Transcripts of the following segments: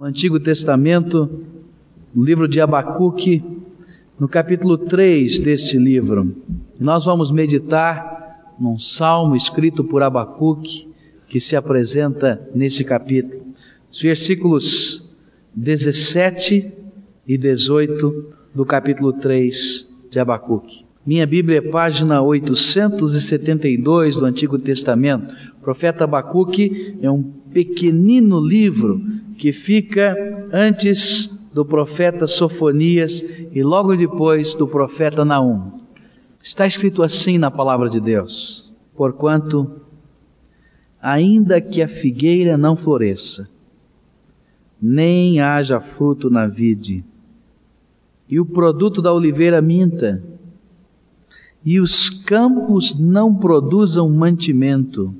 No Antigo Testamento, no livro de Abacuque, no capítulo 3 deste livro, nós vamos meditar num salmo escrito por Abacuque, que se apresenta nesse capítulo. Os versículos 17 e 18 do capítulo 3 de Abacuque. Minha Bíblia é página 872 do Antigo Testamento. O profeta Abacuque é um pequenino livro que fica antes do profeta Sofonias e logo depois do profeta Naum. Está escrito assim na palavra de Deus: Porquanto, ainda que a figueira não floresça, nem haja fruto na vide, e o produto da oliveira minta, e os campos não produzam mantimento,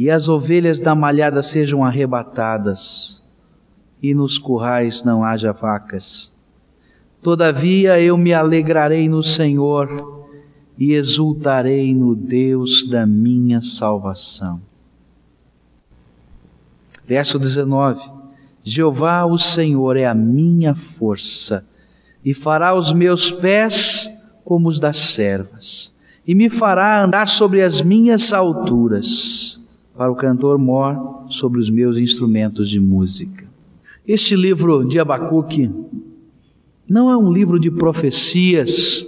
e as ovelhas da malhada sejam arrebatadas, e nos currais não haja vacas. Todavia eu me alegrarei no Senhor e exultarei no Deus da minha salvação. Verso 19: Jeová, o Senhor, é a minha força, e fará os meus pés como os das servas, e me fará andar sobre as minhas alturas para o cantor mor sobre os meus instrumentos de música. Este livro de Abacuque não é um livro de profecias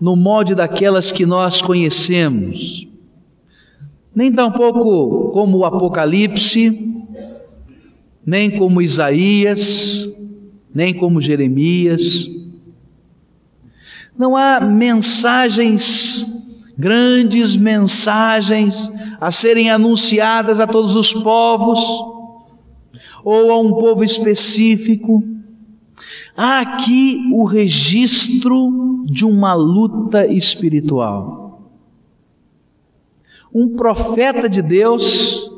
no molde daquelas que nós conhecemos, nem tampouco como o Apocalipse, nem como Isaías, nem como Jeremias. Não há mensagens grandes mensagens a serem anunciadas a todos os povos ou a um povo específico. Há aqui o registro de uma luta espiritual. Um profeta de Deus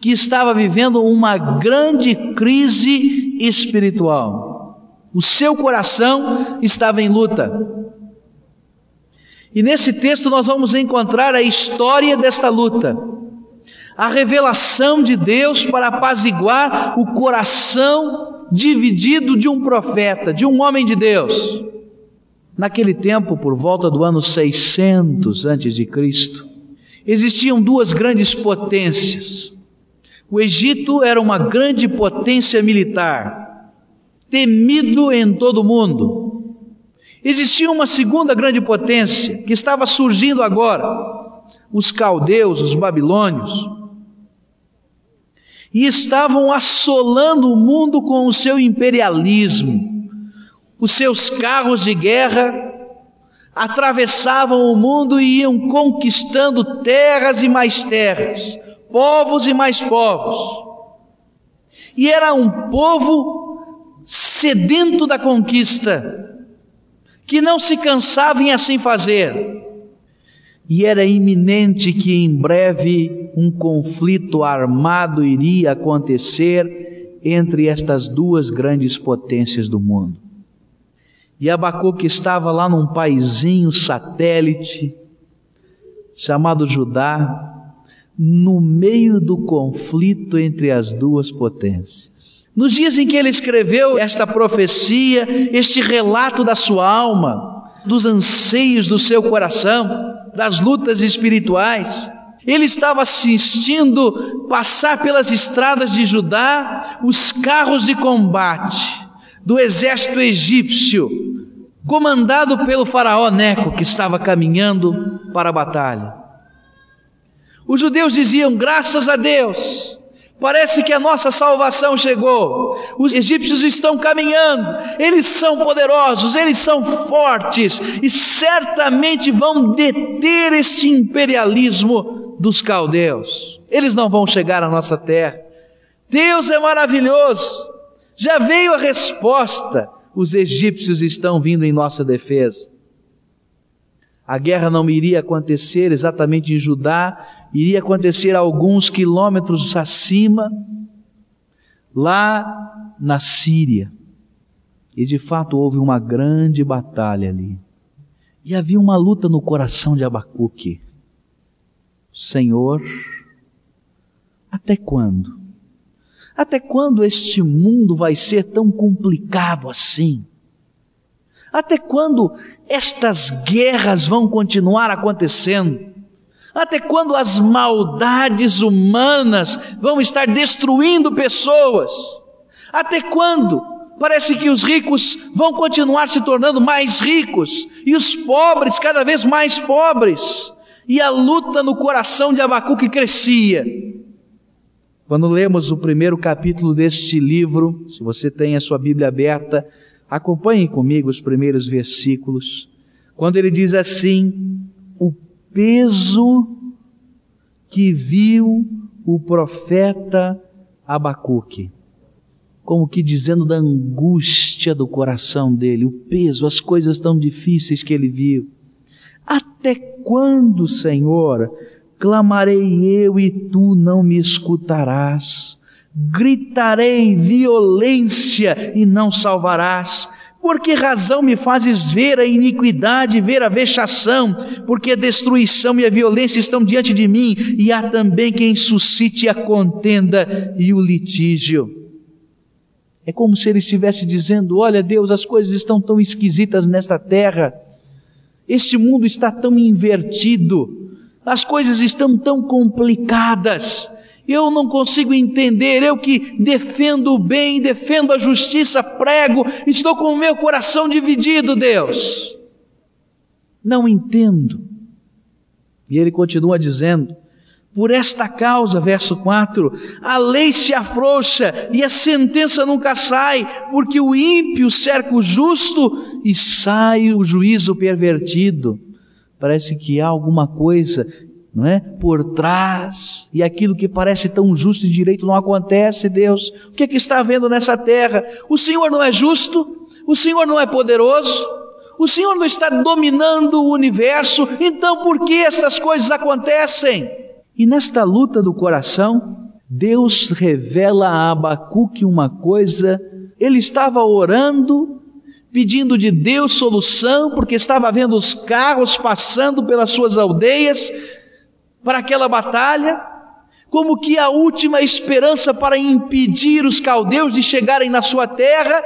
que estava vivendo uma grande crise espiritual. O seu coração estava em luta. E nesse texto nós vamos encontrar a história desta luta, a revelação de Deus para apaziguar o coração dividido de um profeta, de um homem de Deus. Naquele tempo, por volta do ano 600 antes de Cristo, existiam duas grandes potências. O Egito era uma grande potência militar, temido em todo o mundo Existia uma segunda grande potência que estava surgindo agora, os caldeus, os babilônios, e estavam assolando o mundo com o seu imperialismo. Os seus carros de guerra atravessavam o mundo e iam conquistando terras e mais terras, povos e mais povos. E era um povo sedento da conquista, que não se cansava em assim fazer. E era iminente que em breve um conflito armado iria acontecer entre estas duas grandes potências do mundo. E Abacuque estava lá num paizinho satélite chamado Judá, no meio do conflito entre as duas potências. Nos dias em que ele escreveu esta profecia, este relato da sua alma, dos anseios do seu coração, das lutas espirituais, ele estava assistindo passar pelas estradas de Judá os carros de combate do exército egípcio, comandado pelo faraó Neco, que estava caminhando para a batalha. Os judeus diziam: graças a Deus, Parece que a nossa salvação chegou. Os egípcios estão caminhando, eles são poderosos, eles são fortes e certamente vão deter este imperialismo dos caldeus. Eles não vão chegar à nossa terra. Deus é maravilhoso. Já veio a resposta. Os egípcios estão vindo em nossa defesa. A guerra não iria acontecer exatamente em Judá, iria acontecer alguns quilômetros acima, lá na Síria. E de fato houve uma grande batalha ali. E havia uma luta no coração de Abacuque. Senhor, até quando? Até quando este mundo vai ser tão complicado assim? Até quando estas guerras vão continuar acontecendo? Até quando as maldades humanas vão estar destruindo pessoas? Até quando parece que os ricos vão continuar se tornando mais ricos e os pobres cada vez mais pobres? E a luta no coração de Abacuque crescia. Quando lemos o primeiro capítulo deste livro, se você tem a sua Bíblia aberta, acompanhe comigo os primeiros versículos. Quando ele diz assim: O peso que viu o profeta Abacuque, como que dizendo da angústia do coração dele, o peso, as coisas tão difíceis que ele viu. Até quando, Senhor, clamarei eu e tu não me escutarás. Gritarei violência e não salvarás. Por que razão me fazes ver a iniquidade, ver a vexação? Porque a destruição e a violência estão diante de mim, e há também quem suscite a contenda e o litígio. É como se ele estivesse dizendo: Olha, Deus, as coisas estão tão esquisitas nesta terra, este mundo está tão invertido, as coisas estão tão complicadas. Eu não consigo entender, eu que defendo o bem, defendo a justiça, prego, estou com o meu coração dividido, Deus. Não entendo. E ele continua dizendo: por esta causa, verso 4, a lei se afrouxa e a sentença nunca sai, porque o ímpio cerca o justo e sai o juízo pervertido. Parece que há alguma coisa, não é? Por trás, e aquilo que parece tão justo e direito não acontece, Deus. O que é que está havendo nessa terra? O Senhor não é justo? O Senhor não é poderoso? O Senhor não está dominando o universo? Então por que essas coisas acontecem? E nesta luta do coração, Deus revela a Abacuque uma coisa, ele estava orando pedindo de Deus solução, porque estava vendo os carros passando pelas suas aldeias para aquela batalha, como que a última esperança para impedir os caldeus de chegarem na sua terra,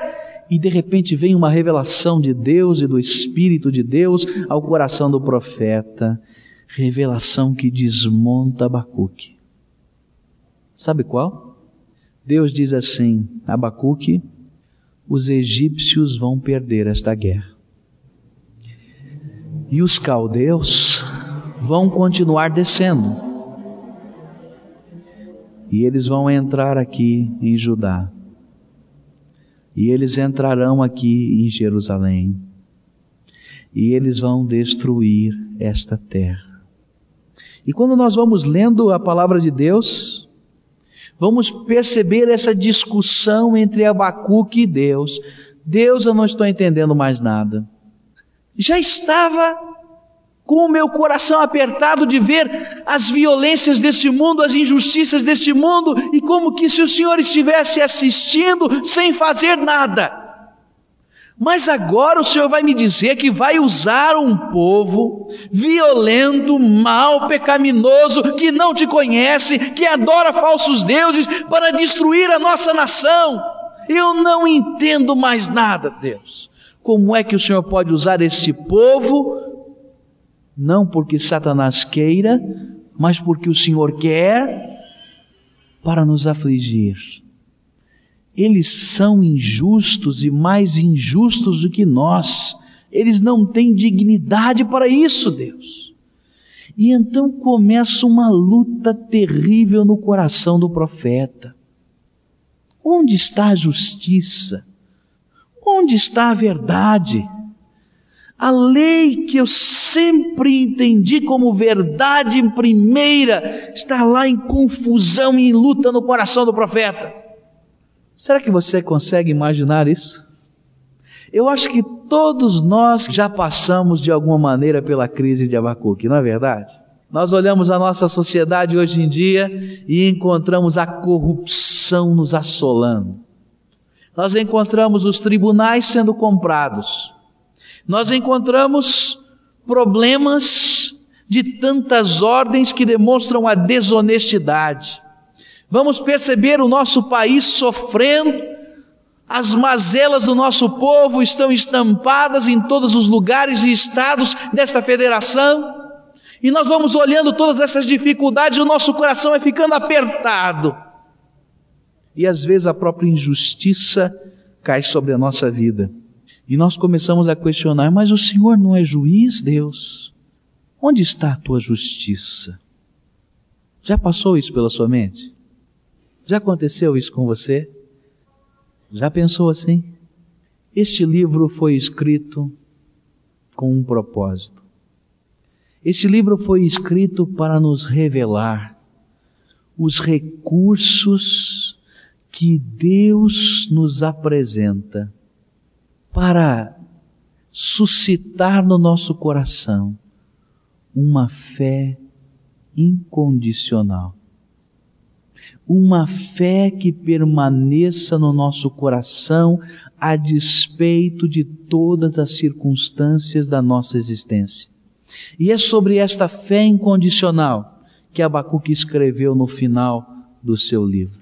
e de repente vem uma revelação de Deus e do Espírito de Deus ao coração do profeta, revelação que desmonta Abacuque. Sabe qual? Deus diz assim: Abacuque, os egípcios vão perder esta guerra. E os caldeus vão continuar descendo. E eles vão entrar aqui em Judá. E eles entrarão aqui em Jerusalém. E eles vão destruir esta terra. E quando nós vamos lendo a palavra de Deus, vamos perceber essa discussão entre Abacuque e Deus. Deus, eu não estou entendendo mais nada. Já estava com o meu coração apertado de ver as violências desse mundo, as injustiças desse mundo, e como que se o Senhor estivesse assistindo sem fazer nada. Mas agora o Senhor vai me dizer que vai usar um povo violento, mau, pecaminoso, que não te conhece, que adora falsos deuses, para destruir a nossa nação. Eu não entendo mais nada, Deus. Como é que o Senhor pode usar este povo? Não porque Satanás queira, mas porque o Senhor quer para nos afligir eles são injustos e mais injustos do que nós. Eles não têm dignidade para isso, Deus. E então começa uma luta terrível no coração do profeta. Onde está a justiça? Onde está a verdade? A lei que eu sempre entendi como verdade primeira está lá em confusão e em luta no coração do profeta. Será que você consegue imaginar isso? Eu acho que todos nós já passamos de alguma maneira pela crise de Abacuque, não é verdade? Nós olhamos a nossa sociedade hoje em dia e encontramos a corrupção nos assolando. Nós encontramos os tribunais sendo comprados. Nós encontramos problemas de tantas ordens que demonstram a desonestidade. Vamos perceber o nosso país sofrendo, as mazelas do nosso povo estão estampadas em todos os lugares e estados desta federação. E nós vamos olhando todas essas dificuldades, e o nosso coração vai ficando apertado. E às vezes a própria injustiça cai sobre a nossa vida. E nós começamos a questionar: mas o Senhor não é juiz, Deus? Onde está a tua justiça? Já passou isso pela sua mente? Já aconteceu isso com você? Já pensou assim? Este livro foi escrito com um propósito. Este livro foi escrito para nos revelar os recursos que Deus nos apresenta para suscitar no nosso coração uma fé incondicional uma fé que permaneça no nosso coração a despeito de todas as circunstâncias da nossa existência. E é sobre esta fé incondicional que Abacuque escreveu no final do seu livro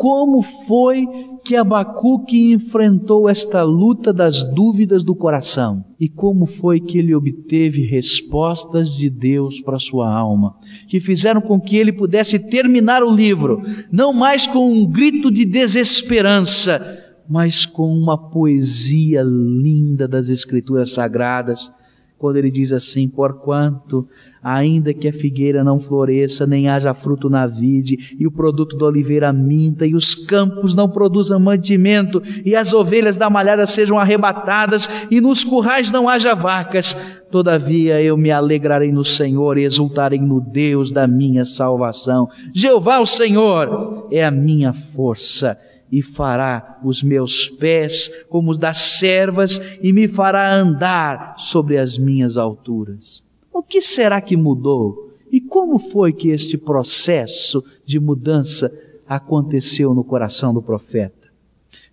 como foi que Abacuque enfrentou esta luta das dúvidas do coração? E como foi que ele obteve respostas de Deus para sua alma, que fizeram com que ele pudesse terminar o livro, não mais com um grito de desesperança, mas com uma poesia linda das Escrituras Sagradas, quando ele diz assim: Porquanto ainda que a figueira não floresça, nem haja fruto na vide, e o produto da oliveira minta, e os campos não produzam mantimento, e as ovelhas da malhada sejam arrebatadas, e nos currais não haja vacas, todavia eu me alegrarei no Senhor e exultarei no Deus da minha salvação. Jeová, o Senhor, é a minha força e fará os meus pés como os das servas e me fará andar sobre as minhas alturas. O que será que mudou? E como foi que este processo de mudança aconteceu no coração do profeta?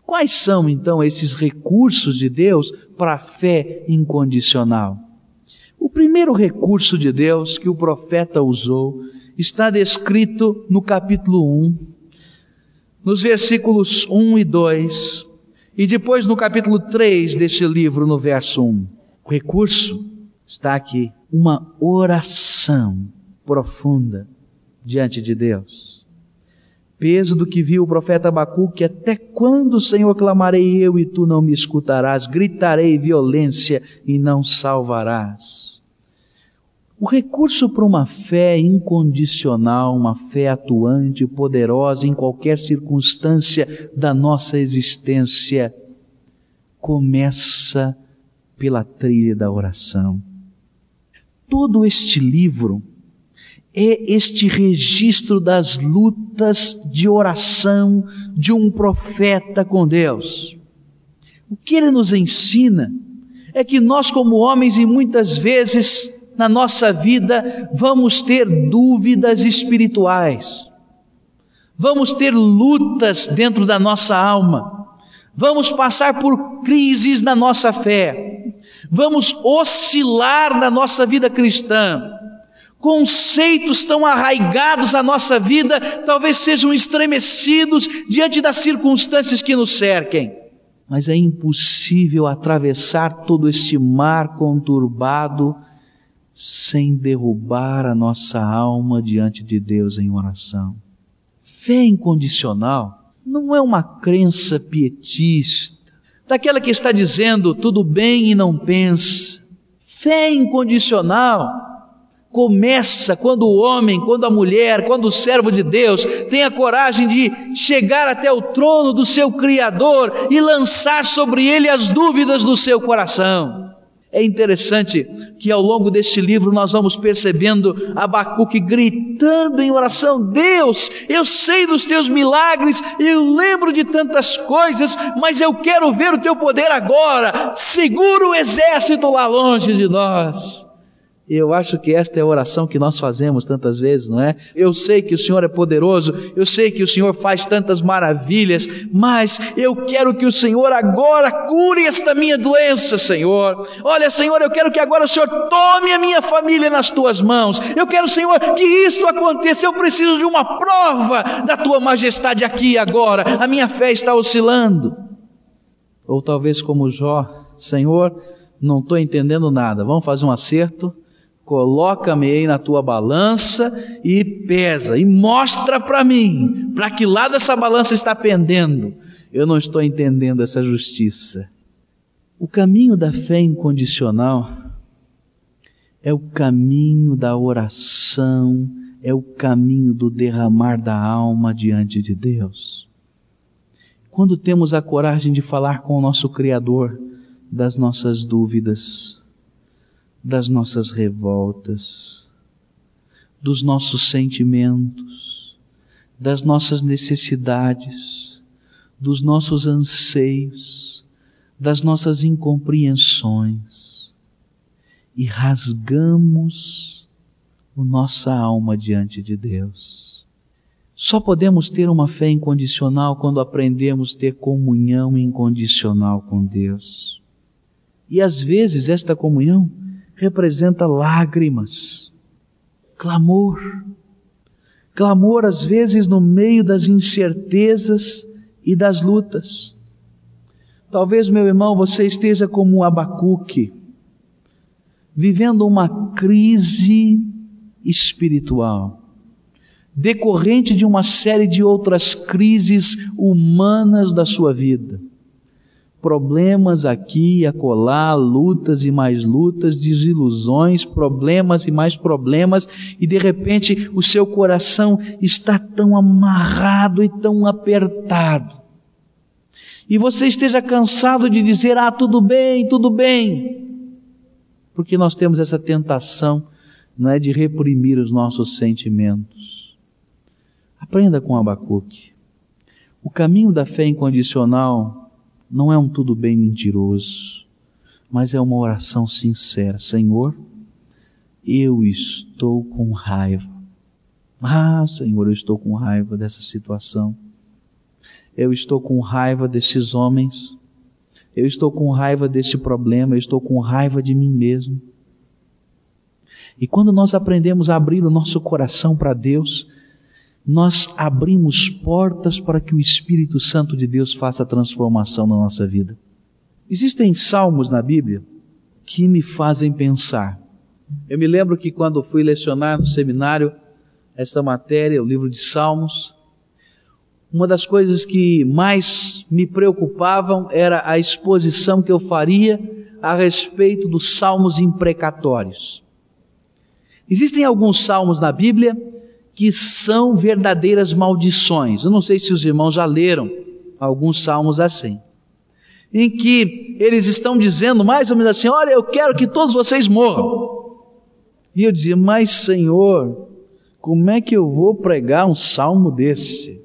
Quais são então esses recursos de Deus para a fé incondicional? O primeiro recurso de Deus que o profeta usou está descrito no capítulo 1, nos versículos 1 e 2, e depois no capítulo 3 deste livro, no verso 1. O recurso está aqui uma oração profunda diante de Deus. Peso do que viu o profeta Abacuque, até quando, Senhor, clamarei eu e tu não me escutarás, gritarei violência e não salvarás. O recurso para uma fé incondicional, uma fé atuante, poderosa em qualquer circunstância da nossa existência, começa pela trilha da oração. Todo este livro é este registro das lutas de oração de um profeta com Deus. O que ele nos ensina é que nós, como homens, e muitas vezes na nossa vida, vamos ter dúvidas espirituais, vamos ter lutas dentro da nossa alma, vamos passar por crises na nossa fé vamos oscilar na nossa vida cristã. Conceitos tão arraigados à nossa vida talvez sejam estremecidos diante das circunstâncias que nos cerquem. Mas é impossível atravessar todo este mar conturbado sem derrubar a nossa alma diante de Deus em oração. Fé incondicional não é uma crença pietista daquela que está dizendo tudo bem e não pensa. Fé incondicional começa quando o homem, quando a mulher, quando o servo de Deus tem a coragem de chegar até o trono do seu Criador e lançar sobre ele as dúvidas do seu coração. É interessante que ao longo deste livro nós vamos percebendo Abacuque gritando em oração: Deus, eu sei dos teus milagres, eu lembro de tantas coisas, mas eu quero ver o teu poder agora. Segura o exército lá longe de nós. Eu acho que esta é a oração que nós fazemos tantas vezes, não é? Eu sei que o Senhor é poderoso, eu sei que o Senhor faz tantas maravilhas, mas eu quero que o Senhor agora cure esta minha doença, Senhor. Olha, Senhor, eu quero que agora o Senhor tome a minha família nas tuas mãos. Eu quero, Senhor, que isso aconteça. Eu preciso de uma prova da tua majestade aqui e agora. A minha fé está oscilando. Ou talvez como Jó, Senhor, não estou entendendo nada. Vamos fazer um acerto? Coloca-me aí na tua balança e pesa, e mostra para mim, para que lado essa balança está pendendo. Eu não estou entendendo essa justiça. O caminho da fé incondicional é o caminho da oração, é o caminho do derramar da alma diante de Deus. Quando temos a coragem de falar com o nosso Criador das nossas dúvidas, das nossas revoltas, dos nossos sentimentos, das nossas necessidades, dos nossos anseios, das nossas incompreensões e rasgamos a nossa alma diante de Deus. Só podemos ter uma fé incondicional quando aprendemos a ter comunhão incondicional com Deus. E às vezes esta comunhão representa lágrimas, clamor. Clamor, às vezes, no meio das incertezas e das lutas. Talvez, meu irmão, você esteja como um Abacuque, vivendo uma crise espiritual, decorrente de uma série de outras crises humanas da sua vida problemas aqui e acolá, lutas e mais lutas, desilusões, problemas e mais problemas, e de repente o seu coração está tão amarrado e tão apertado. E você esteja cansado de dizer: Ah, tudo bem, tudo bem. Porque nós temos essa tentação, não é de reprimir os nossos sentimentos. Aprenda com Abacuque. O caminho da fé incondicional não é um tudo bem mentiroso, mas é uma oração sincera. Senhor, eu estou com raiva. Ah, Senhor, eu estou com raiva dessa situação. Eu estou com raiva desses homens. Eu estou com raiva deste problema. Eu estou com raiva de mim mesmo. E quando nós aprendemos a abrir o nosso coração para Deus, nós abrimos portas para que o Espírito Santo de Deus faça a transformação na nossa vida. Existem salmos na Bíblia que me fazem pensar. Eu me lembro que quando fui lecionar no seminário esta matéria, o livro de Salmos, uma das coisas que mais me preocupavam era a exposição que eu faria a respeito dos salmos imprecatórios. Existem alguns salmos na Bíblia que são verdadeiras maldições. Eu não sei se os irmãos já leram alguns salmos assim, em que eles estão dizendo mais ou menos assim: Olha, eu quero que todos vocês morram. E eu dizia: Mas Senhor, como é que eu vou pregar um salmo desse?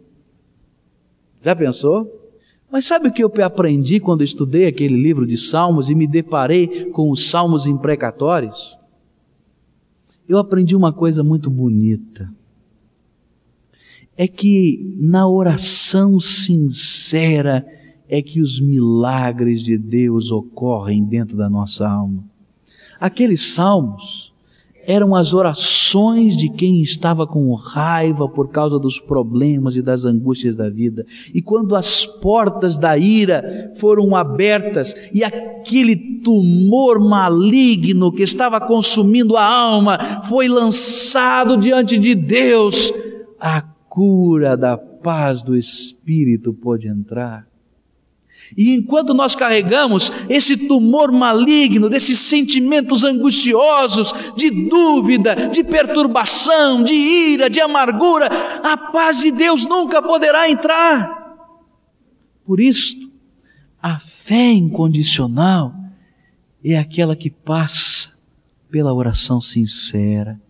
Já pensou? Mas sabe o que eu aprendi quando estudei aquele livro de salmos e me deparei com os salmos imprecatórios? Eu aprendi uma coisa muito bonita é que na oração sincera é que os milagres de Deus ocorrem dentro da nossa alma. Aqueles salmos eram as orações de quem estava com raiva por causa dos problemas e das angústias da vida. E quando as portas da ira foram abertas e aquele tumor maligno que estava consumindo a alma foi lançado diante de Deus, a cura da paz do Espírito pode entrar. E enquanto nós carregamos esse tumor maligno, desses sentimentos angustiosos, de dúvida, de perturbação, de ira, de amargura, a paz de Deus nunca poderá entrar. Por isso, a fé incondicional é aquela que passa pela oração sincera,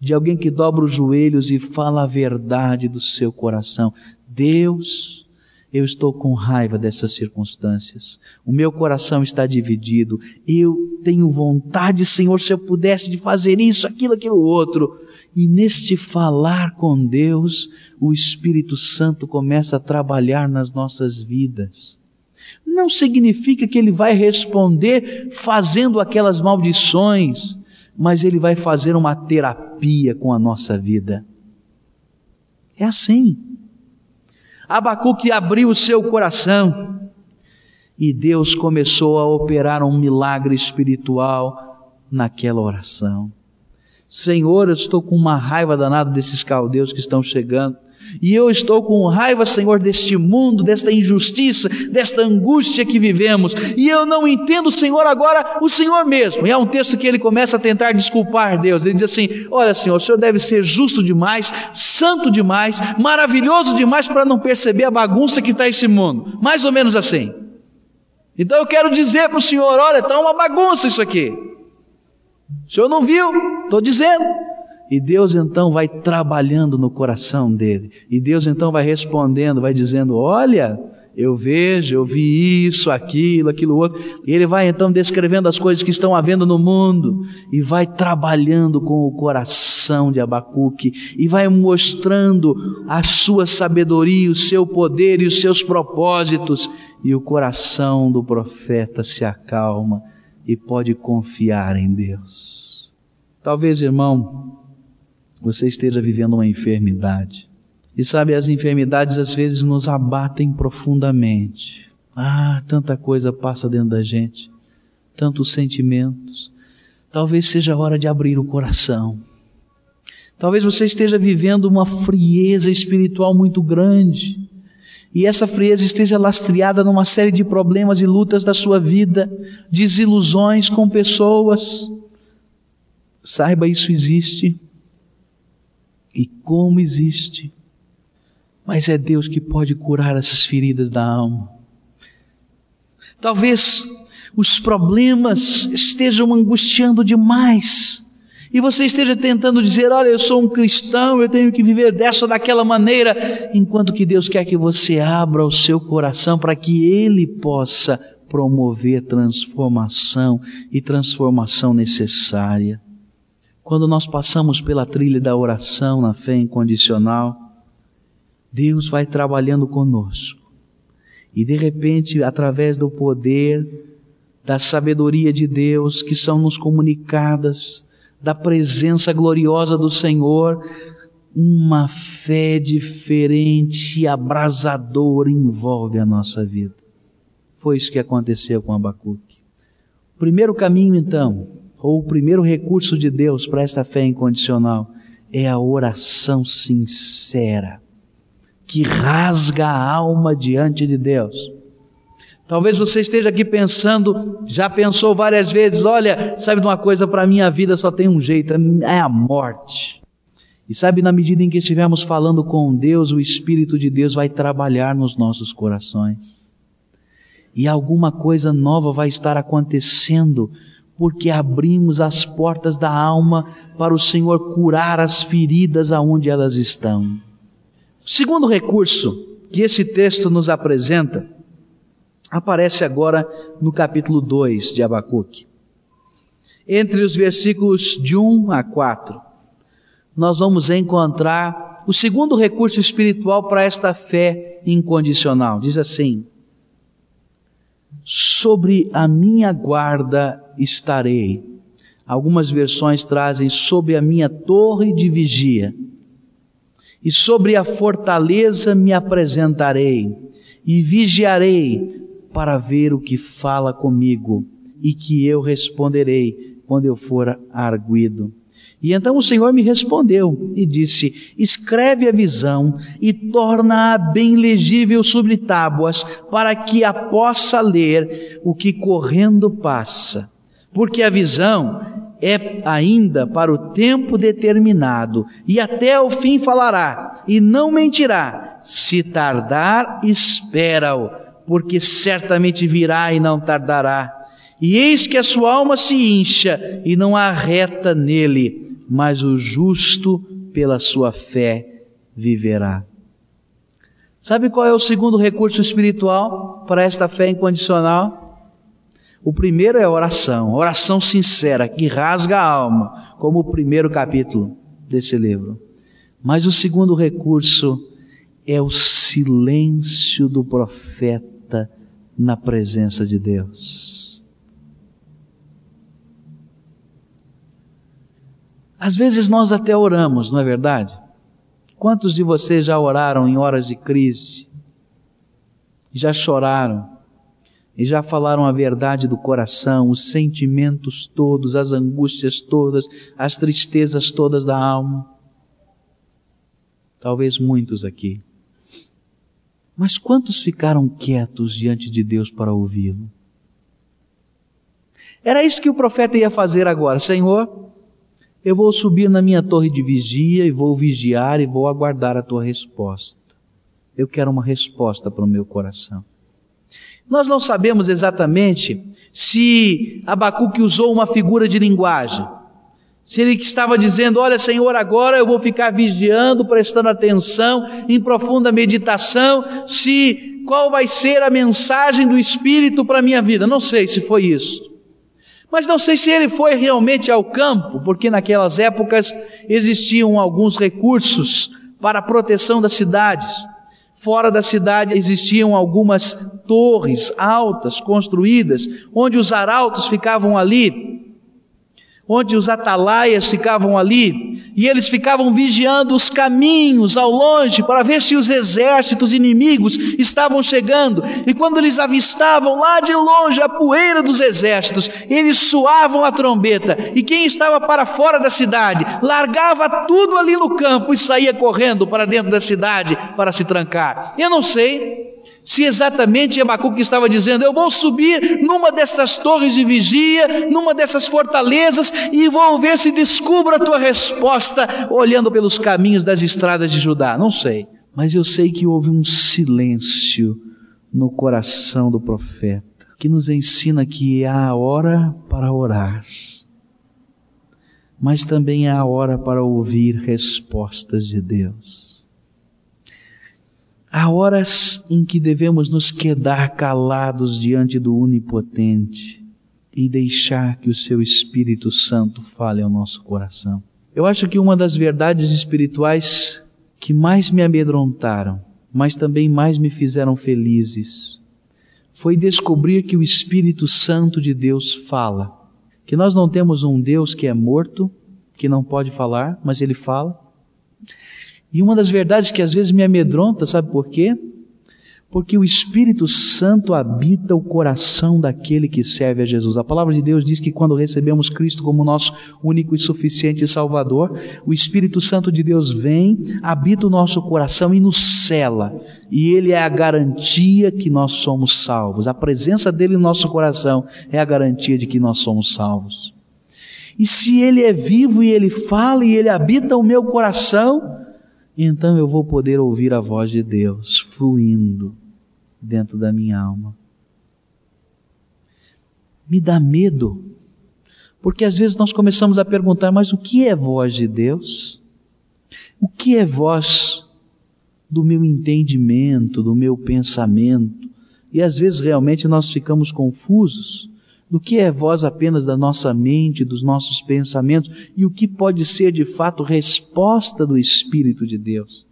de alguém que dobra os joelhos e fala a verdade do seu coração. Deus, Eu estou com raiva dessas circunstâncias. O meu coração está dividido. Eu tenho vontade, Senhor, se eu pudesse de fazer isso, aquilo, aquilo outro. E neste falar com Deus, o Espírito Santo começa a trabalhar nas nossas vidas. Não significa que ele vai responder fazendo aquelas maldições, mas ele vai fazer uma terapia com a nossa vida. É assim. Abacuque abriu o seu coração e Deus começou a operar um milagre espiritual naquela oração. Senhor, eu estou com uma raiva danada desses caldeus que estão chegando. E eu estou com raiva, Senhor, deste mundo, desta injustiça, desta angústia que vivemos. E eu não entendo, Senhor, agora o Senhor mesmo. E é um texto que ele começa a tentar desculpar Deus. Ele diz assim: Olha, Senhor, o Senhor deve ser justo demais, santo demais, maravilhoso demais para não perceber a bagunça que está esse mundo. Mais ou menos assim. Então eu quero dizer para o Senhor: Olha, está uma bagunça isso aqui. O Senhor não viu? Estou dizendo. E Deus então vai trabalhando no coração dele. E Deus então vai respondendo, vai dizendo: Olha, eu vejo, eu vi isso, aquilo, aquilo outro. E ele vai então descrevendo as coisas que estão havendo no mundo e vai trabalhando com o coração de Abacuque e vai mostrando a sua sabedoria, o seu poder e os seus propósitos. E o coração do profeta se acalma e pode confiar em Deus. Talvez, irmão, você esteja vivendo uma enfermidade. E sabe, as enfermidades às vezes nos abatem profundamente. Ah, tanta coisa passa dentro da gente, tantos sentimentos. Talvez seja hora de abrir o coração. Talvez você esteja vivendo uma frieza espiritual muito grande. E essa frieza esteja lastreada numa série de problemas e lutas da sua vida, desilusões com pessoas. Saiba, isso existe e como existe. Mas é Deus que pode curar essas feridas da alma. Talvez os problemas estejam angustiando demais. E você esteja tentando dizer: Olha, eu sou um cristão, eu tenho que viver dessa ou daquela maneira, enquanto que Deus quer que você abra o seu coração para que Ele possa promover transformação e transformação necessária. Quando nós passamos pela trilha da oração na fé incondicional, Deus vai trabalhando conosco. E de repente, através do poder, da sabedoria de Deus que são nos comunicadas, da presença gloriosa do Senhor, uma fé diferente e abrasadora envolve a nossa vida. Foi isso que aconteceu com Abacuque. O primeiro caminho, então, ou o primeiro recurso de Deus para esta fé incondicional é a oração sincera, que rasga a alma diante de Deus. Talvez você esteja aqui pensando, já pensou várias vezes, olha, sabe de uma coisa, para a minha vida só tem um jeito, é a morte. E sabe, na medida em que estivermos falando com Deus, o Espírito de Deus vai trabalhar nos nossos corações. E alguma coisa nova vai estar acontecendo porque abrimos as portas da alma para o Senhor curar as feridas aonde elas estão. O segundo recurso que esse texto nos apresenta aparece agora no capítulo 2 de Abacuque. Entre os versículos de 1 a 4, nós vamos encontrar o segundo recurso espiritual para esta fé incondicional. Diz assim: Sobre a minha guarda estarei. Algumas versões trazem sobre a minha torre de vigia. E sobre a fortaleza me apresentarei e vigiarei para ver o que fala comigo e que eu responderei quando eu for arguido. E então o Senhor me respondeu e disse: Escreve a visão e torna-a bem legível sobre tábuas, para que a possa ler o que correndo passa porque a visão é ainda para o tempo determinado, e até o fim falará, e não mentirá. Se tardar, espera-o, porque certamente virá e não tardará. E eis que a sua alma se incha e não há reta nele, mas o justo pela sua fé viverá. Sabe qual é o segundo recurso espiritual para esta fé incondicional? O primeiro é a oração, oração sincera, que rasga a alma, como o primeiro capítulo desse livro. Mas o segundo recurso é o silêncio do profeta na presença de Deus. Às vezes nós até oramos, não é verdade? Quantos de vocês já oraram em horas de crise? Já choraram? E já falaram a verdade do coração, os sentimentos todos, as angústias todas, as tristezas todas da alma? Talvez muitos aqui. Mas quantos ficaram quietos diante de Deus para ouvi-lo? Era isso que o profeta ia fazer agora. Senhor, eu vou subir na minha torre de vigia e vou vigiar e vou aguardar a tua resposta. Eu quero uma resposta para o meu coração. Nós não sabemos exatamente se Abacuque usou uma figura de linguagem. Se ele estava dizendo, olha Senhor, agora eu vou ficar vigiando, prestando atenção, em profunda meditação, se qual vai ser a mensagem do Espírito para a minha vida. Não sei se foi isso. Mas não sei se ele foi realmente ao campo, porque naquelas épocas existiam alguns recursos para a proteção das cidades. Fora da cidade existiam algumas torres altas construídas, onde os arautos ficavam ali onde os atalaias ficavam ali, e eles ficavam vigiando os caminhos ao longe para ver se os exércitos inimigos estavam chegando. E quando eles avistavam lá de longe a poeira dos exércitos, eles suavam a trombeta, e quem estava para fora da cidade largava tudo ali no campo e saía correndo para dentro da cidade para se trancar. Eu não sei se exatamente Abacuque estava dizendo: Eu vou subir numa dessas torres de vigia, numa dessas fortalezas, e vou ver se descubro a tua resposta olhando pelos caminhos das estradas de Judá. Não sei, mas eu sei que houve um silêncio no coração do profeta, que nos ensina que há a hora para orar, mas também há a hora para ouvir respostas de Deus. Há horas em que devemos nos quedar calados diante do Onipotente e deixar que o Seu Espírito Santo fale ao nosso coração. Eu acho que uma das verdades espirituais que mais me amedrontaram, mas também mais me fizeram felizes, foi descobrir que o Espírito Santo de Deus fala. Que nós não temos um Deus que é morto, que não pode falar, mas ele fala e uma das verdades que às vezes me amedronta, sabe por quê? Porque o Espírito Santo habita o coração daquele que serve a Jesus. A palavra de Deus diz que quando recebemos Cristo como nosso único e suficiente Salvador, o Espírito Santo de Deus vem, habita o nosso coração e nos cela. E ele é a garantia que nós somos salvos. A presença dele no nosso coração é a garantia de que nós somos salvos. E se ele é vivo e ele fala e ele habita o meu coração, então eu vou poder ouvir a voz de Deus fluindo dentro da minha alma. Me dá medo, porque às vezes nós começamos a perguntar: mas o que é voz de Deus? O que é voz do meu entendimento, do meu pensamento? E às vezes realmente nós ficamos confusos do que é voz apenas da nossa mente, dos nossos pensamentos e o que pode ser de fato resposta do Espírito de Deus.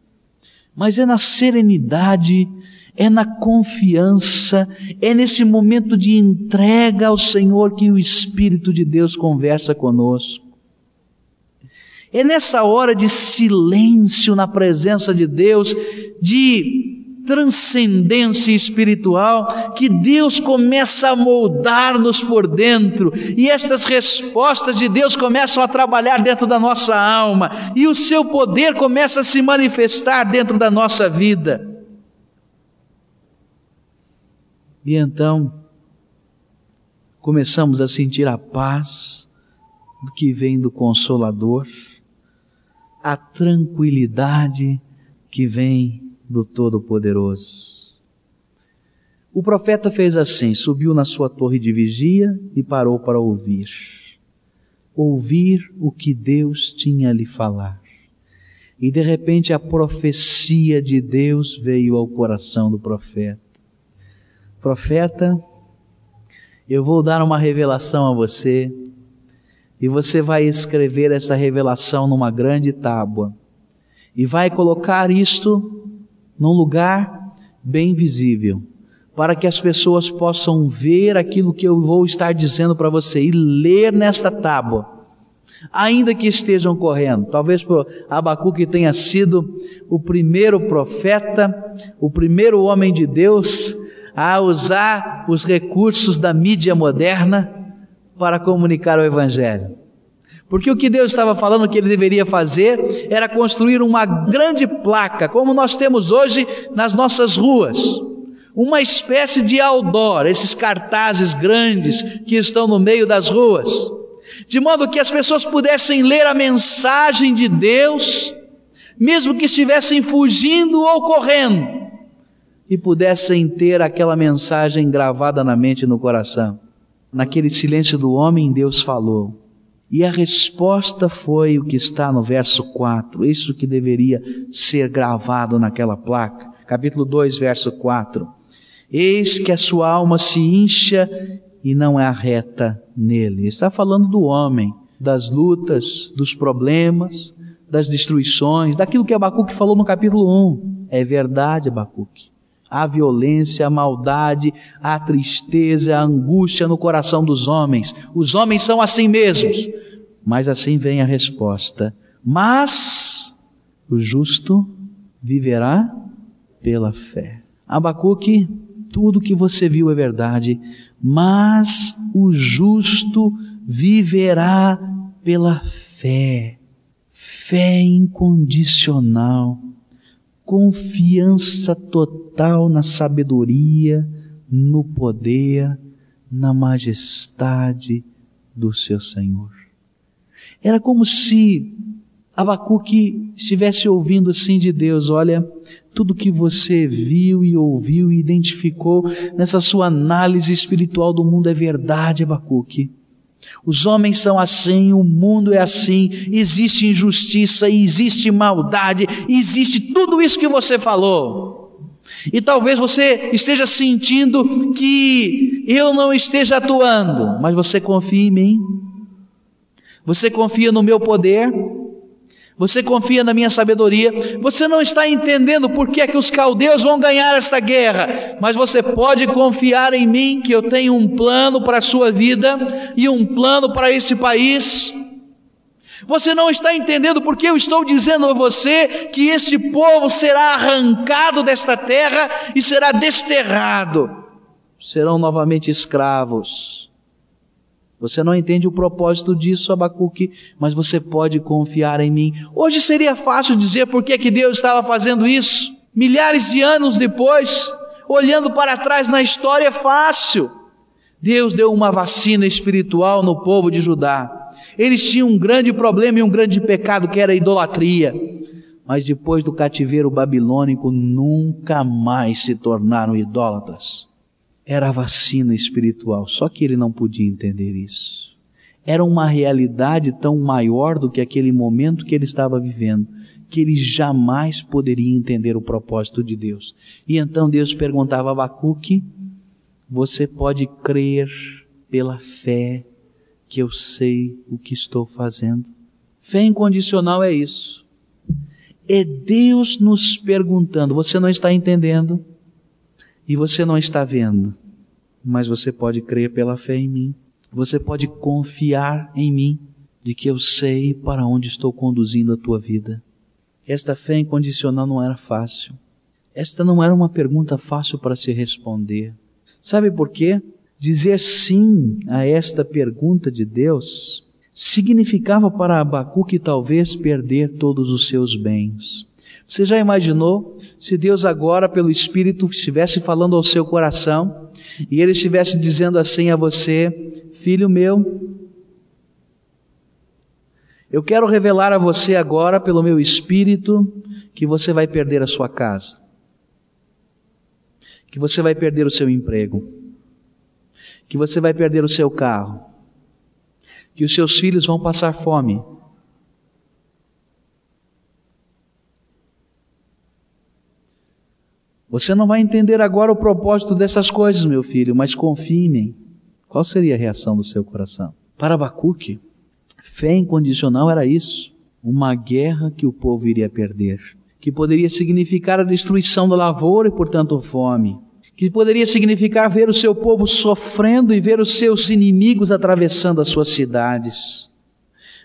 Mas é na serenidade, é na confiança, é nesse momento de entrega ao Senhor que o Espírito de Deus conversa conosco. É nessa hora de silêncio na presença de Deus, de transcendência espiritual que Deus começa a moldar-nos por dentro e estas respostas de Deus começam a trabalhar dentro da nossa alma e o seu poder começa a se manifestar dentro da nossa vida. E então começamos a sentir a paz que vem do Consolador, a tranquilidade que vem do Todo-Poderoso. O profeta fez assim: subiu na sua torre de vigia e parou para ouvir. Ouvir o que Deus tinha a lhe falar. E de repente a profecia de Deus veio ao coração do profeta. Profeta, eu vou dar uma revelação a você, e você vai escrever essa revelação numa grande tábua, e vai colocar isto num lugar bem visível, para que as pessoas possam ver aquilo que eu vou estar dizendo para você e ler nesta tábua ainda que estejam correndo. Talvez Abacuque tenha sido o primeiro profeta, o primeiro homem de Deus a usar os recursos da mídia moderna para comunicar o Evangelho. Porque o que Deus estava falando que ele deveria fazer era construir uma grande placa, como nós temos hoje nas nossas ruas. Uma espécie de outdoor, esses cartazes grandes que estão no meio das ruas de modo que as pessoas pudessem ler a mensagem de Deus, mesmo que estivessem fugindo ou correndo, e pudessem ter aquela mensagem gravada na mente e no coração. Naquele silêncio do homem, Deus falou. E a resposta foi o que está no verso 4, isso que deveria ser gravado naquela placa. Capítulo 2, verso 4. Eis que a sua alma se incha e não é reta nele. Está falando do homem, das lutas, dos problemas, das destruições, daquilo que Abacuque falou no capítulo 1. É verdade, Abacuque. Há violência, a maldade, a tristeza, a angústia no coração dos homens. Os homens são assim mesmos. Mas assim vem a resposta. Mas o justo viverá pela fé. Abacuque, tudo que você viu é verdade, mas o justo viverá pela fé, fé incondicional, confiança total na sabedoria, no poder, na majestade do seu Senhor. Era como se Abacuque estivesse ouvindo assim de Deus: olha, tudo que você viu e ouviu e identificou nessa sua análise espiritual do mundo é verdade, Abacuque. Os homens são assim, o mundo é assim, existe injustiça, existe maldade, existe tudo isso que você falou. E talvez você esteja sentindo que eu não esteja atuando, mas você confia em mim. Você confia no meu poder, você confia na minha sabedoria. Você não está entendendo por que é que os caldeus vão ganhar esta guerra, mas você pode confiar em mim que eu tenho um plano para a sua vida e um plano para esse país. Você não está entendendo porque eu estou dizendo a você que este povo será arrancado desta terra e será desterrado. Serão novamente escravos. Você não entende o propósito disso, Abacuque, mas você pode confiar em mim. Hoje seria fácil dizer por que, que Deus estava fazendo isso. Milhares de anos depois, olhando para trás na história, é fácil. Deus deu uma vacina espiritual no povo de Judá. Eles tinham um grande problema e um grande pecado que era a idolatria. Mas depois do cativeiro babilônico, nunca mais se tornaram idólatras era a vacina espiritual, só que ele não podia entender isso. Era uma realidade tão maior do que aquele momento que ele estava vivendo, que ele jamais poderia entender o propósito de Deus. E então Deus perguntava a Abacuque: Você pode crer pela fé que eu sei o que estou fazendo? Fé incondicional é isso. É Deus nos perguntando: Você não está entendendo? E você não está vendo, mas você pode crer pela fé em mim. Você pode confiar em mim, de que eu sei para onde estou conduzindo a tua vida. Esta fé incondicional não era fácil. Esta não era uma pergunta fácil para se responder. Sabe por quê? Dizer sim a esta pergunta de Deus significava para Abacuque talvez perder todos os seus bens. Você já imaginou se Deus agora, pelo Espírito, estivesse falando ao seu coração e Ele estivesse dizendo assim a você: Filho meu, eu quero revelar a você agora, pelo meu Espírito, que você vai perder a sua casa, que você vai perder o seu emprego, que você vai perder o seu carro, que os seus filhos vão passar fome Você não vai entender agora o propósito dessas coisas, meu filho, mas confie em mim. Qual seria a reação do seu coração? Para Abacuque, fé incondicional era isso. Uma guerra que o povo iria perder. Que poderia significar a destruição da lavoura e, portanto, fome. Que poderia significar ver o seu povo sofrendo e ver os seus inimigos atravessando as suas cidades.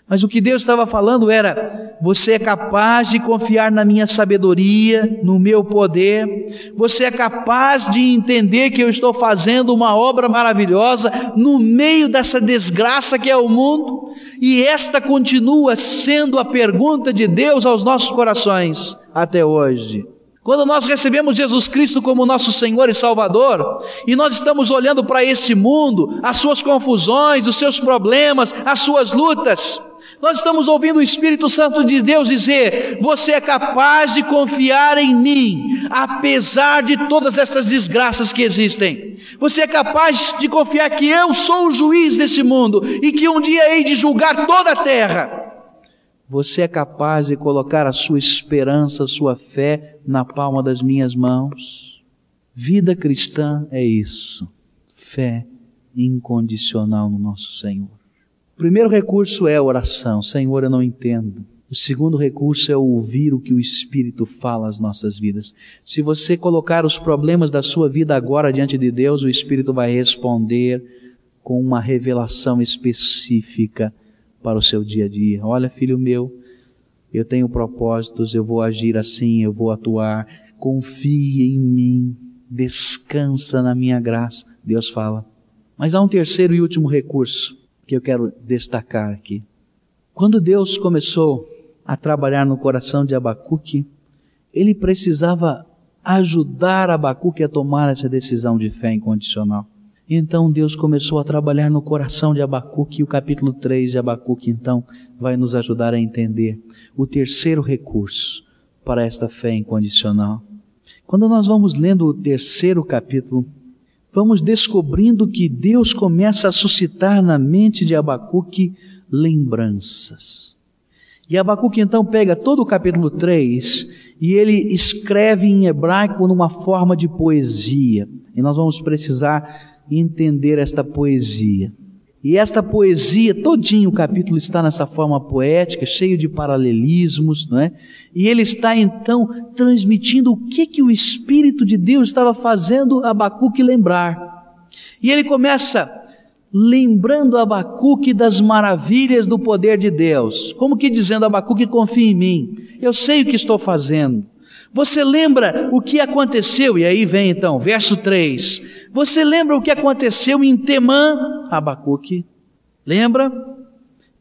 Mas o que Deus estava falando era: você é capaz de confiar na minha sabedoria, no meu poder, você é capaz de entender que eu estou fazendo uma obra maravilhosa no meio dessa desgraça que é o mundo, e esta continua sendo a pergunta de Deus aos nossos corações até hoje. Quando nós recebemos Jesus Cristo como nosso Senhor e Salvador, e nós estamos olhando para esse mundo, as suas confusões, os seus problemas, as suas lutas, nós estamos ouvindo o Espírito Santo de Deus dizer: Você é capaz de confiar em mim, apesar de todas essas desgraças que existem. Você é capaz de confiar que eu sou o juiz desse mundo e que um dia hei de julgar toda a terra. Você é capaz de colocar a sua esperança, a sua fé na palma das minhas mãos? Vida cristã é isso. Fé incondicional no nosso Senhor. Primeiro recurso é a oração. Senhor, eu não entendo. O segundo recurso é ouvir o que o Espírito fala às nossas vidas. Se você colocar os problemas da sua vida agora diante de Deus, o Espírito vai responder com uma revelação específica para o seu dia a dia. Olha, filho meu, eu tenho propósitos, eu vou agir assim, eu vou atuar. Confie em mim, descansa na minha graça. Deus fala. Mas há um terceiro e último recurso que eu quero destacar aqui. Quando Deus começou a trabalhar no coração de Abacuque, ele precisava ajudar Abacuque a tomar essa decisão de fé incondicional. Então Deus começou a trabalhar no coração de Abacuque e o capítulo 3 de Abacuque então vai nos ajudar a entender o terceiro recurso para esta fé incondicional. Quando nós vamos lendo o terceiro capítulo, vamos descobrindo que Deus começa a suscitar na mente de Abacuque lembranças. E Abacuque então pega todo o capítulo 3 e ele escreve em hebraico numa forma de poesia. E nós vamos precisar entender esta poesia. E esta poesia, todinho o capítulo está nessa forma poética, cheio de paralelismos, não é? E ele está então transmitindo o que que o Espírito de Deus estava fazendo Abacuque lembrar. E ele começa lembrando Abacuque das maravilhas do poder de Deus, como que dizendo Abacuque confia em mim, eu sei o que estou fazendo. Você lembra o que aconteceu? E aí vem então, verso 3. Você lembra o que aconteceu em Temã, Abacuque? Lembra?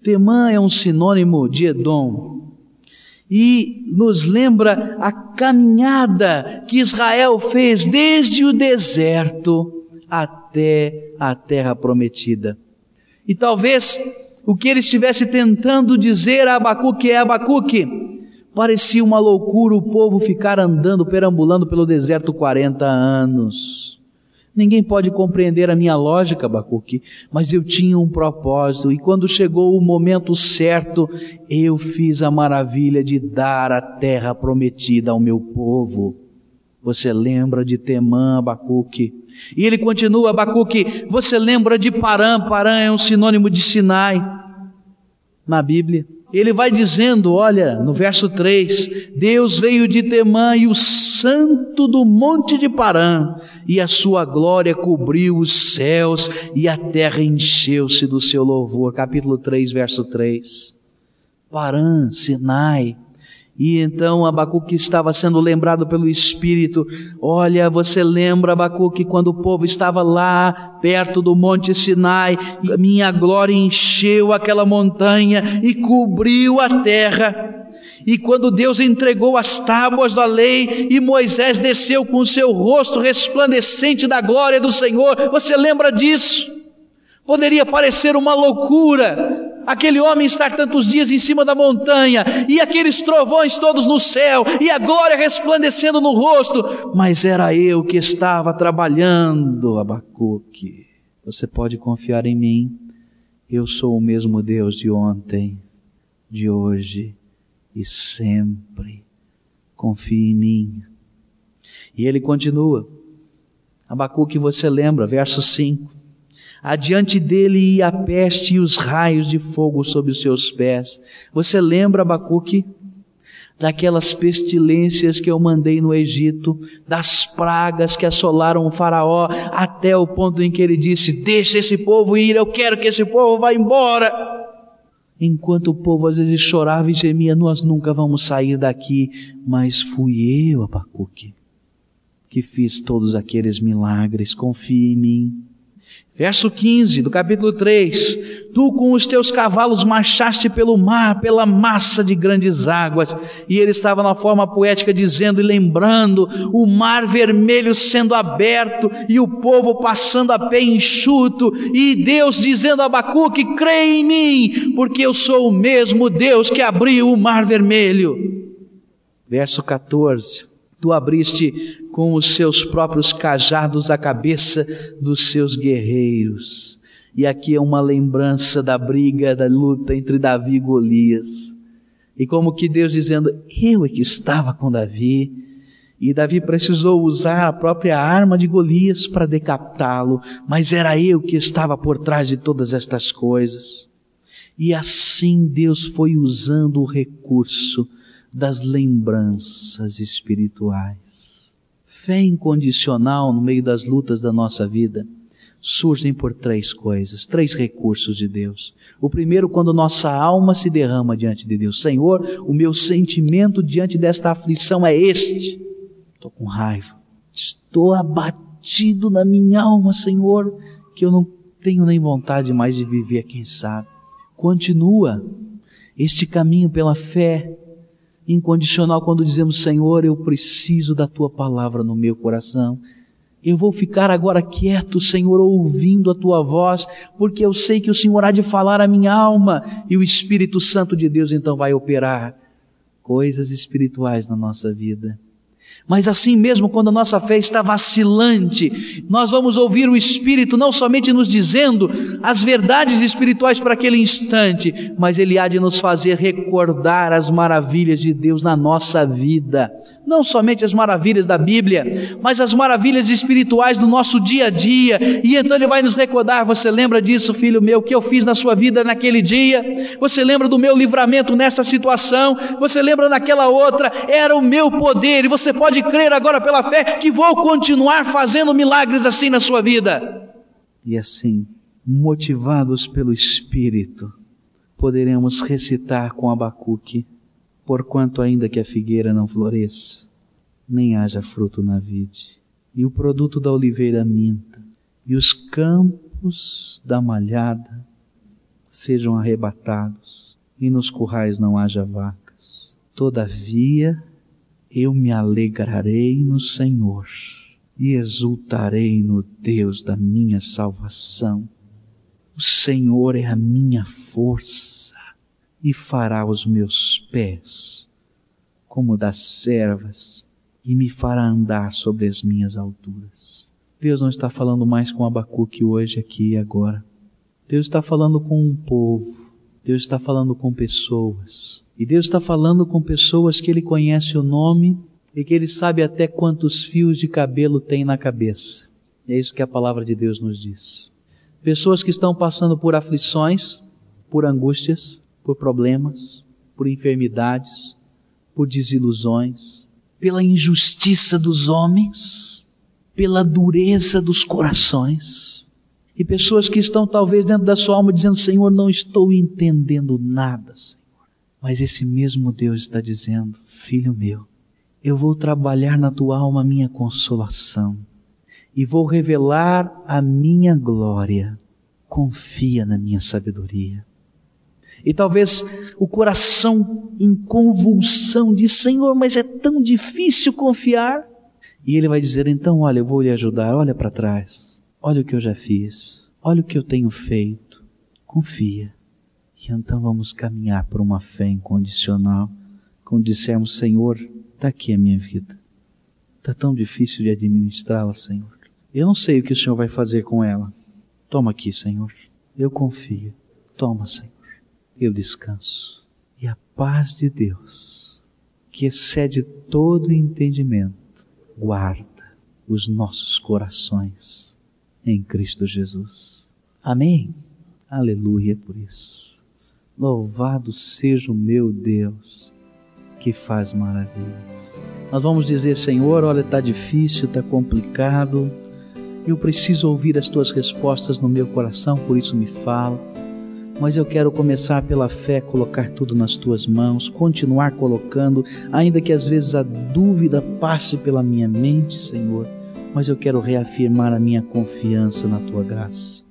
Temã é um sinônimo de Edom. E nos lembra a caminhada que Israel fez desde o deserto até a terra prometida. E talvez o que ele estivesse tentando dizer a Abacuque é Abacuque, parecia uma loucura o povo ficar andando, perambulando pelo deserto 40 anos. Ninguém pode compreender a minha lógica, Abacuque, mas eu tinha um propósito e quando chegou o momento certo, eu fiz a maravilha de dar a terra prometida ao meu povo. Você lembra de Temã, Abacuque? E ele continua, Abacuque, você lembra de Parã? Parã é um sinônimo de Sinai na Bíblia. Ele vai dizendo, olha, no verso 3, Deus veio de Temã e o santo do monte de Parã, e a sua glória cobriu os céus e a terra encheu-se do seu louvor. Capítulo 3, verso 3. Parã, Sinai, e então Abacuque estava sendo lembrado pelo Espírito. Olha, você lembra, Abacuque, quando o povo estava lá, perto do Monte Sinai, e a minha glória encheu aquela montanha e cobriu a terra. E quando Deus entregou as tábuas da lei e Moisés desceu com seu rosto resplandecente da glória do Senhor, você lembra disso? Poderia parecer uma loucura, aquele homem estar tantos dias em cima da montanha, e aqueles trovões todos no céu, e a glória resplandecendo no rosto, mas era eu que estava trabalhando, Abacuque. Você pode confiar em mim, eu sou o mesmo Deus de ontem, de hoje e sempre. Confie em mim. E ele continua. Abacuque você lembra, verso 5. Adiante dele ia a peste e os raios de fogo sob os seus pés. Você lembra, Abacuque? daquelas pestilências que eu mandei no Egito, das pragas que assolaram o Faraó, até o ponto em que ele disse: Deixa esse povo ir, eu quero que esse povo vá embora. Enquanto o povo às vezes chorava e gemia, nós nunca vamos sair daqui, mas fui eu, Abacuque, que fiz todos aqueles milagres, confie em mim. Verso 15 do capítulo 3: Tu com os teus cavalos marchaste pelo mar, pela massa de grandes águas. E ele estava na forma poética dizendo e lembrando o mar vermelho sendo aberto e o povo passando a pé enxuto. E Deus dizendo a Abacuque: Creia em mim, porque eu sou o mesmo Deus que abriu o mar vermelho. Verso 14: Tu abriste com os seus próprios cajados a cabeça dos seus guerreiros. E aqui é uma lembrança da briga, da luta entre Davi e Golias. E como que Deus dizendo, eu é que estava com Davi. E Davi precisou usar a própria arma de Golias para decapitá-lo, mas era eu que estava por trás de todas estas coisas. E assim Deus foi usando o recurso das lembranças espirituais. Fé incondicional no meio das lutas da nossa vida surgem por três coisas, três recursos de Deus. O primeiro, quando nossa alma se derrama diante de Deus. Senhor, o meu sentimento diante desta aflição é este. Estou com raiva. Estou abatido na minha alma, Senhor, que eu não tenho nem vontade mais de viver, quem sabe. Continua este caminho pela fé incondicional quando dizemos: Senhor, eu preciso da tua palavra no meu coração. Eu vou ficar agora quieto, Senhor, ouvindo a tua voz, porque eu sei que o Senhor há de falar a minha alma e o Espírito Santo de Deus então vai operar coisas espirituais na nossa vida. Mas assim mesmo, quando a nossa fé está vacilante, nós vamos ouvir o Espírito não somente nos dizendo as verdades espirituais para aquele instante, mas Ele há de nos fazer recordar as maravilhas de Deus na nossa vida não somente as maravilhas da Bíblia, mas as maravilhas espirituais do nosso dia a dia. E então ele vai nos recordar: você lembra disso, filho meu, que eu fiz na sua vida naquele dia? Você lembra do meu livramento nessa situação? Você lembra daquela outra? Era o meu poder, e você pode crer agora pela fé que vou continuar fazendo milagres assim na sua vida. E assim, motivados pelo Espírito, poderemos recitar com Abacuque porquanto ainda que a figueira não floresça, nem haja fruto na vide, e o produto da oliveira minta, e os campos da malhada sejam arrebatados, e nos currais não haja vacas. Todavia eu me alegrarei no Senhor, e exultarei no Deus da minha salvação. O Senhor é a minha força e fará os meus pés como das servas e me fará andar sobre as minhas alturas. Deus não está falando mais com Abacuque hoje, aqui e agora. Deus está falando com um povo. Deus está falando com pessoas. E Deus está falando com pessoas que Ele conhece o nome e que Ele sabe até quantos fios de cabelo tem na cabeça. É isso que a palavra de Deus nos diz. Pessoas que estão passando por aflições, por angústias, por problemas, por enfermidades, por desilusões, pela injustiça dos homens, pela dureza dos corações. E pessoas que estão talvez dentro da sua alma dizendo: Senhor, não estou entendendo nada, Senhor. Mas esse mesmo Deus está dizendo: Filho meu, eu vou trabalhar na tua alma a minha consolação e vou revelar a minha glória. Confia na minha sabedoria. E talvez o coração em convulsão de Senhor, mas é tão difícil confiar. E ele vai dizer: então, olha, eu vou lhe ajudar, olha para trás, olha o que eu já fiz, olha o que eu tenho feito. Confia. E então vamos caminhar por uma fé incondicional, quando dissermos: Senhor, está aqui a minha vida. Está tão difícil de administrá-la, Senhor. Eu não sei o que o Senhor vai fazer com ela. Toma aqui, Senhor. Eu confio. Toma, Senhor eu descanso. E a paz de Deus, que excede todo entendimento, guarda os nossos corações em Cristo Jesus. Amém. Aleluia por isso. Louvado seja o meu Deus que faz maravilhas. Nós vamos dizer, Senhor, olha, está difícil, está complicado, eu preciso ouvir as tuas respostas no meu coração, por isso me fala. Mas eu quero começar pela fé, colocar tudo nas tuas mãos, continuar colocando, ainda que às vezes a dúvida passe pela minha mente, Senhor, mas eu quero reafirmar a minha confiança na tua graça.